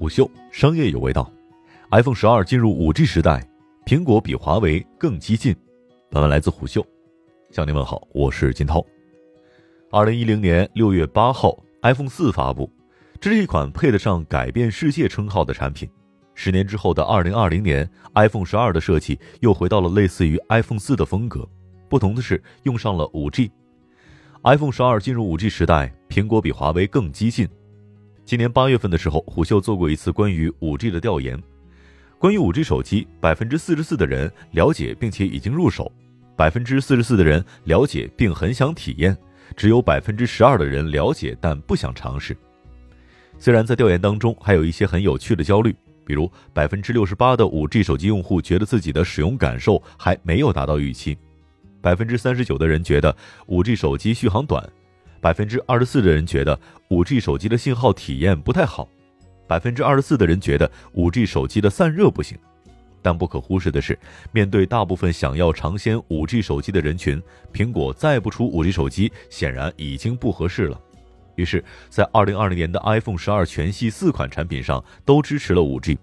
虎嗅商业有味道，iPhone 十二进入五 G 时代，苹果比华为更激进。本文来自虎嗅，向您问好，我是金涛。二零一零年六月八号，iPhone 四发布，这是一款配得上“改变世界”称号的产品。十年之后的二零二零年，iPhone 十二的设计又回到了类似于 iPhone 四的风格，不同的是用上了五 G。iPhone 十二进入五 G 时代，苹果比华为更激进。今年八月份的时候，虎嗅做过一次关于五 G 的调研。关于五 G 手机，百分之四十四的人了解并且已经入手，百分之四十四的人了解并很想体验，只有百分之十二的人了解但不想尝试。虽然在调研当中还有一些很有趣的焦虑，比如百分之六十八的五 G 手机用户觉得自己的使用感受还没有达到预期。百分之三十九的人觉得五 G 手机续航短，百分之二十四的人觉得五 G 手机的信号体验不太好，百分之二十四的人觉得五 G 手机的散热不行。但不可忽视的是，面对大部分想要尝鲜五 G 手机的人群，苹果再不出五 G 手机显然已经不合适了。于是，在二零二零年的 iPhone 十二全系四款产品上都支持了五 G。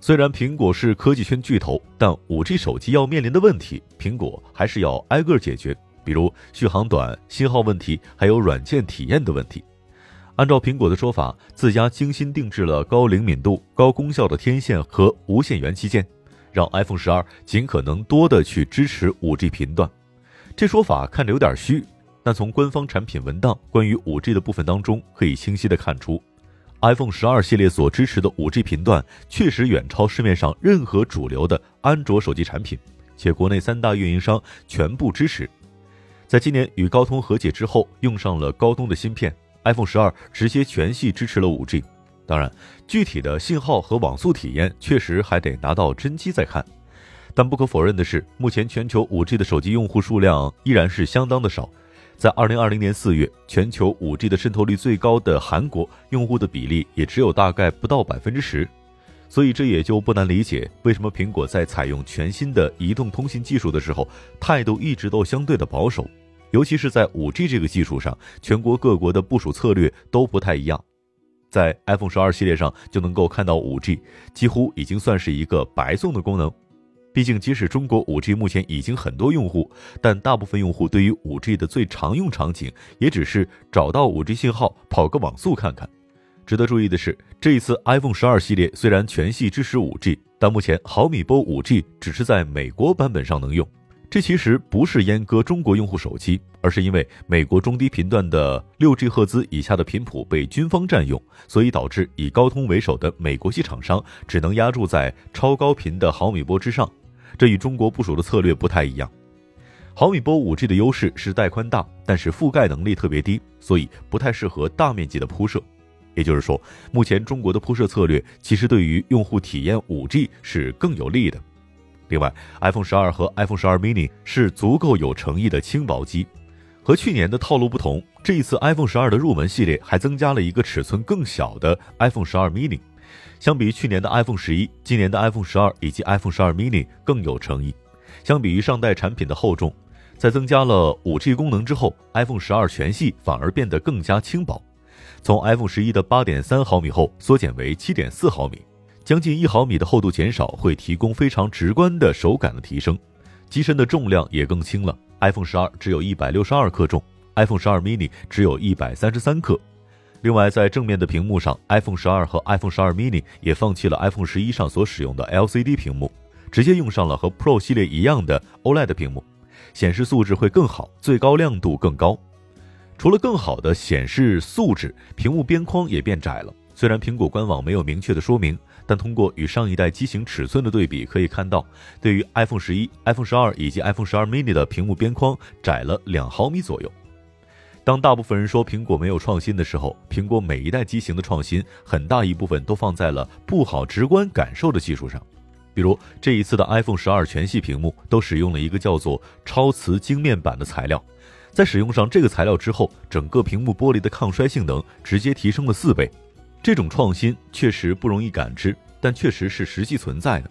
虽然苹果是科技圈巨头，但五 G 手机要面临的问题，苹果还是要挨个解决，比如续航短、信号问题，还有软件体验的问题。按照苹果的说法，自家精心定制了高灵敏度、高功效的天线和无线元器件，让 iPhone 十二尽可能多的去支持五 G 频段。这说法看着有点虚，但从官方产品文档关于五 G 的部分当中，可以清晰的看出。iPhone 十二系列所支持的 5G 频段确实远超市面上任何主流的安卓手机产品，且国内三大运营商全部支持。在今年与高通和解之后，用上了高通的芯片，iPhone 十二直接全系支持了 5G。当然，具体的信号和网速体验确实还得拿到真机再看。但不可否认的是，目前全球 5G 的手机用户数量依然是相当的少。在二零二零年四月，全球五 G 的渗透率最高的韩国用户的比例也只有大概不到百分之十，所以这也就不难理解为什么苹果在采用全新的移动通信技术的时候，态度一直都相对的保守，尤其是在五 G 这个技术上，全国各国的部署策略都不太一样。在 iPhone 十二系列上就能够看到五 G，几乎已经算是一个白送的功能。毕竟，即使中国 5G 目前已经很多用户，但大部分用户对于 5G 的最常用场景，也只是找到 5G 信号，跑个网速看看。值得注意的是，这一次 iPhone 12系列虽然全系支持 5G，但目前毫米波 5G 只是在美国版本上能用。这其实不是阉割中国用户手机，而是因为美国中低频段的 6G 赫兹以下的频谱被军方占用，所以导致以高通为首的美国系厂商只能压注在超高频的毫米波之上。这与中国部署的策略不太一样。毫米波 5G 的优势是带宽大，但是覆盖能力特别低，所以不太适合大面积的铺设。也就是说，目前中国的铺设策略其实对于用户体验 5G 是更有利的。另外，iPhone 12和 iPhone 12 mini 是足够有诚意的轻薄机。和去年的套路不同，这一次 iPhone 12的入门系列还增加了一个尺寸更小的 iPhone 12 mini。相比于去年的 iPhone 十一，今年的 iPhone 十二以及 iPhone 十二 mini 更有诚意。相比于上代产品的厚重，在增加了 5G 功能之后，iPhone 十二全系反而变得更加轻薄。从 iPhone 十一的8.3毫米厚缩减为7.4毫米，将近一毫米的厚度减少，会提供非常直观的手感的提升。机身的重量也更轻了，iPhone 十二只有一百六十二克重，iPhone 十二 mini 只有一百三十三克。另外，在正面的屏幕上，iPhone 十二和 iPhone 十二 mini 也放弃了 iPhone 十一上所使用的 LCD 屏幕，直接用上了和 Pro 系列一样的 OLED 屏幕，显示素质会更好，最高亮度更高。除了更好的显示素质，屏幕边框也变窄了。虽然苹果官网没有明确的说明，但通过与上一代机型尺寸的对比，可以看到，对于 iPhone 十一、iPhone 十二以及 iPhone 十二 mini 的屏幕边框窄了两毫米左右。当大部分人说苹果没有创新的时候，苹果每一代机型的创新很大一部分都放在了不好直观感受的技术上。比如这一次的 iPhone 十二全系屏幕都使用了一个叫做超瓷晶面板的材料，在使用上这个材料之后，整个屏幕玻璃的抗摔性能直接提升了四倍。这种创新确实不容易感知，但确实是实际存在的。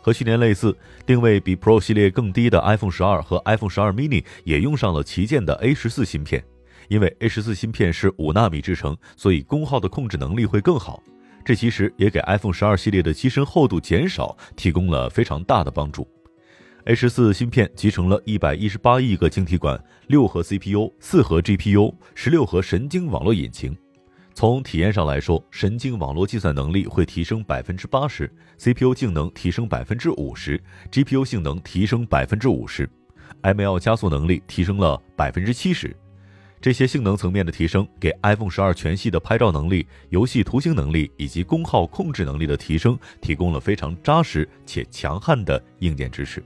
和去年类似，定位比 Pro 系列更低的 iPhone 十二和 iPhone 十二 mini 也用上了旗舰的 A 十四芯片。因为 A 十四芯片是五纳米制成，所以功耗的控制能力会更好。这其实也给 iPhone 十二系列的机身厚度减少提供了非常大的帮助。A 十四芯片集成了一百一十八亿个晶体管、六核 CPU、四核 GPU、十六核神经网络引擎。从体验上来说，神经网络计算能力会提升百分之八十，CPU 性能提升百分之五十，GPU 性能提升百分之五十，ML 加速能力提升了百分之七十。这些性能层面的提升，给 iPhone 十二全系的拍照能力、游戏图形能力以及功耗控制能力的提升，提供了非常扎实且强悍的硬件支持。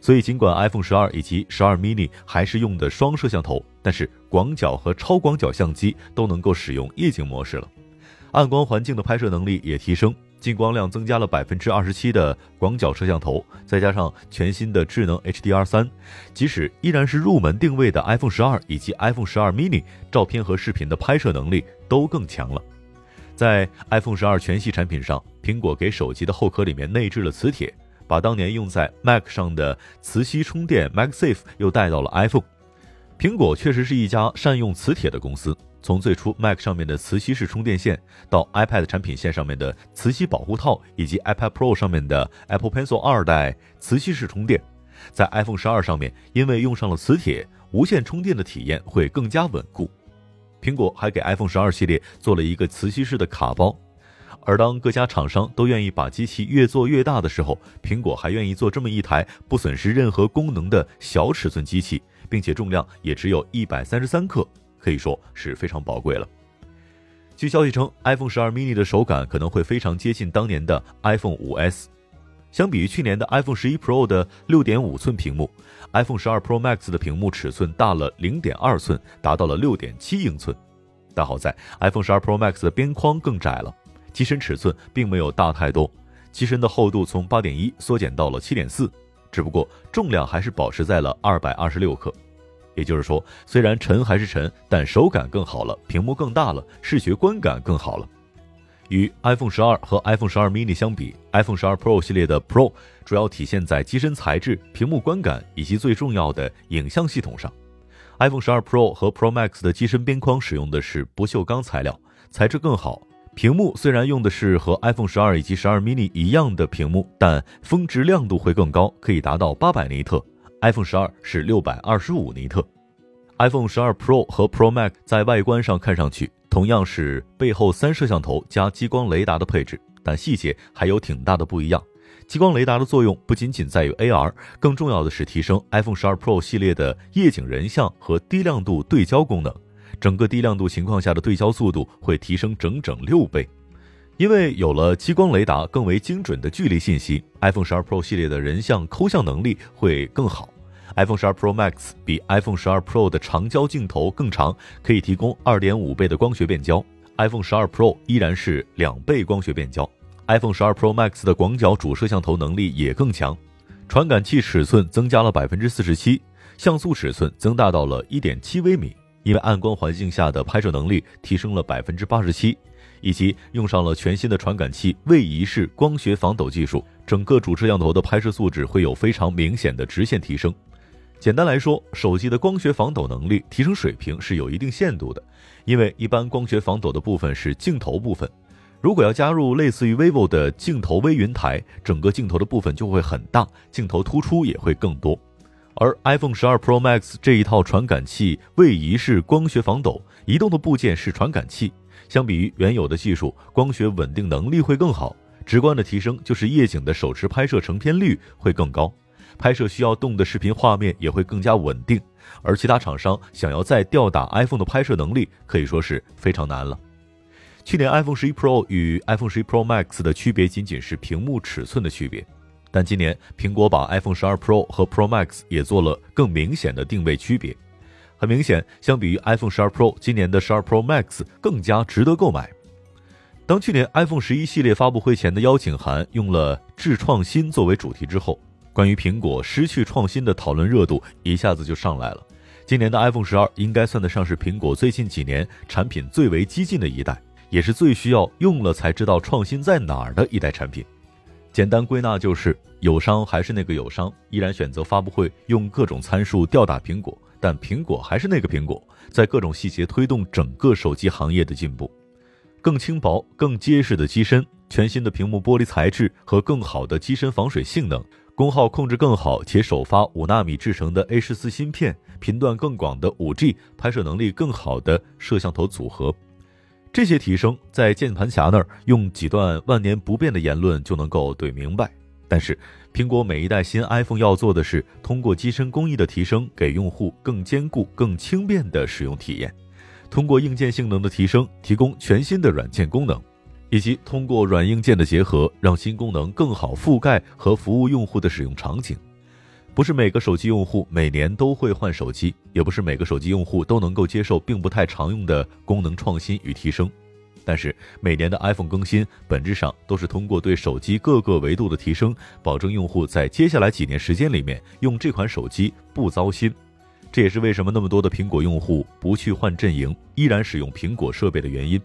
所以，尽管 iPhone 十二以及十二 mini 还是用的双摄像头，但是广角和超广角相机都能够使用夜景模式了。暗光环境的拍摄能力也提升，进光量增加了百分之二十七的广角摄像头，再加上全新的智能 HDR 三，即使依然是入门定位的 iPhone 十二以及 iPhone 十二 mini，照片和视频的拍摄能力都更强了。在 iPhone 十二全系产品上，苹果给手机的后壳里面内置了磁铁。把当年用在 Mac 上的磁吸充电 MagSafe 又带到了 iPhone。苹果确实是一家善用磁铁的公司。从最初 Mac 上面的磁吸式充电线，到 iPad 产品线上面的磁吸保护套，以及 iPad Pro 上面的 Apple Pencil 二代磁吸式充电，在 iPhone 十二上面，因为用上了磁铁，无线充电的体验会更加稳固。苹果还给 iPhone 十二系列做了一个磁吸式的卡包。而当各家厂商都愿意把机器越做越大的时候，苹果还愿意做这么一台不损失任何功能的小尺寸机器，并且重量也只有一百三十三克，可以说是非常宝贵了。据消息称，iPhone 十二 mini 的手感可能会非常接近当年的 iPhone 五 S。相比于去年的 iPhone 十一 Pro 的六点五寸屏幕，iPhone 十二 Pro Max 的屏幕尺寸大了零点二寸，达到了六点七英寸。但好在 iPhone 十二 Pro Max 的边框更窄了。机身尺寸并没有大太多，机身的厚度从八点一缩减到了七点四，只不过重量还是保持在了二百二十六克。也就是说，虽然沉还是沉，但手感更好了，屏幕更大了，视觉观感更好了。与 iPhone 十二和 iPhone 十二 mini 相比，iPhone 十二 Pro 系列的 Pro 主要体现在机身材质、屏幕观感以及最重要的影像系统上。iPhone 十二 Pro 和 Pro Max 的机身边框使用的是不锈钢材料，材质更好。屏幕虽然用的是和 iPhone 十二以及十二 mini 一样的屏幕，但峰值亮度会更高，可以达到八百尼特。iPhone 十二是六百二十五尼特。iPhone 十二 Pro 和 Pro Max 在外观上看上去同样是背后三摄像头加激光雷达的配置，但细节还有挺大的不一样。激光雷达的作用不仅仅在于 AR，更重要的是提升 iPhone 十二 Pro 系列的夜景人像和低亮度对焦功能。整个低亮度情况下的对焦速度会提升整整六倍，因为有了激光雷达更为精准的距离信息，iPhone 十二 Pro 系列的人像抠像能力会更好。iPhone 十二 Pro Max 比 iPhone 十二 Pro 的长焦镜头更长，可以提供二点五倍的光学变焦。iPhone 十二 Pro 依然是两倍光学变焦。iPhone 十二 Pro Max 的广角主摄像头能力也更强，传感器尺寸增加了百分之四十七，像素尺寸增大到了一点七微米。因为暗光环境下的拍摄能力提升了百分之八十七，以及用上了全新的传感器位移式光学防抖技术，整个主摄像头的拍摄素质会有非常明显的直线提升。简单来说，手机的光学防抖能力提升水平是有一定限度的，因为一般光学防抖的部分是镜头部分，如果要加入类似于 vivo 的镜头微云台，整个镜头的部分就会很大，镜头突出也会更多。而 iPhone 十二 Pro Max 这一套传感器位移式光学防抖，移动的部件是传感器，相比于原有的技术，光学稳定能力会更好。直观的提升就是夜景的手持拍摄成片率会更高，拍摄需要动的视频画面也会更加稳定。而其他厂商想要再吊打 iPhone 的拍摄能力，可以说是非常难了。去年 iPhone 十一 Pro 与 iPhone 十一 Pro Max 的区别仅仅是屏幕尺寸的区别。但今年，苹果把 iPhone 12 Pro 和 Pro Max 也做了更明显的定位区别。很明显，相比于 iPhone 12 Pro，今年的12 Pro Max 更加值得购买。当去年 iPhone 11系列发布会前的邀请函用了“致创新”作为主题之后，关于苹果失去创新的讨论热度一下子就上来了。今年的 iPhone 12应该算得上是苹果最近几年产品最为激进的一代，也是最需要用了才知道创新在哪儿的一代产品。简单归纳就是，友商还是那个友商，依然选择发布会用各种参数吊打苹果，但苹果还是那个苹果，在各种细节推动整个手机行业的进步。更轻薄、更结实的机身，全新的屏幕玻璃材质和更好的机身防水性能，功耗控制更好且首发五纳米制成的 A 十四芯片，频段更广的五 G，拍摄能力更好的摄像头组合。这些提升在键盘侠那儿用几段万年不变的言论就能够怼明白，但是苹果每一代新 iPhone 要做的是通过机身工艺的提升，给用户更坚固、更轻便的使用体验；通过硬件性能的提升，提供全新的软件功能，以及通过软硬件的结合，让新功能更好覆盖和服务用户的使用场景。不是每个手机用户每年都会换手机，也不是每个手机用户都能够接受并不太常用的功能创新与提升。但是每年的 iPhone 更新本质上都是通过对手机各个维度的提升，保证用户在接下来几年时间里面用这款手机不糟心。这也是为什么那么多的苹果用户不去换阵营，依然使用苹果设备的原因。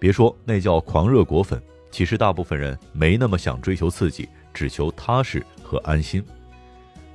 别说那叫狂热果粉，其实大部分人没那么想追求刺激，只求踏实和安心。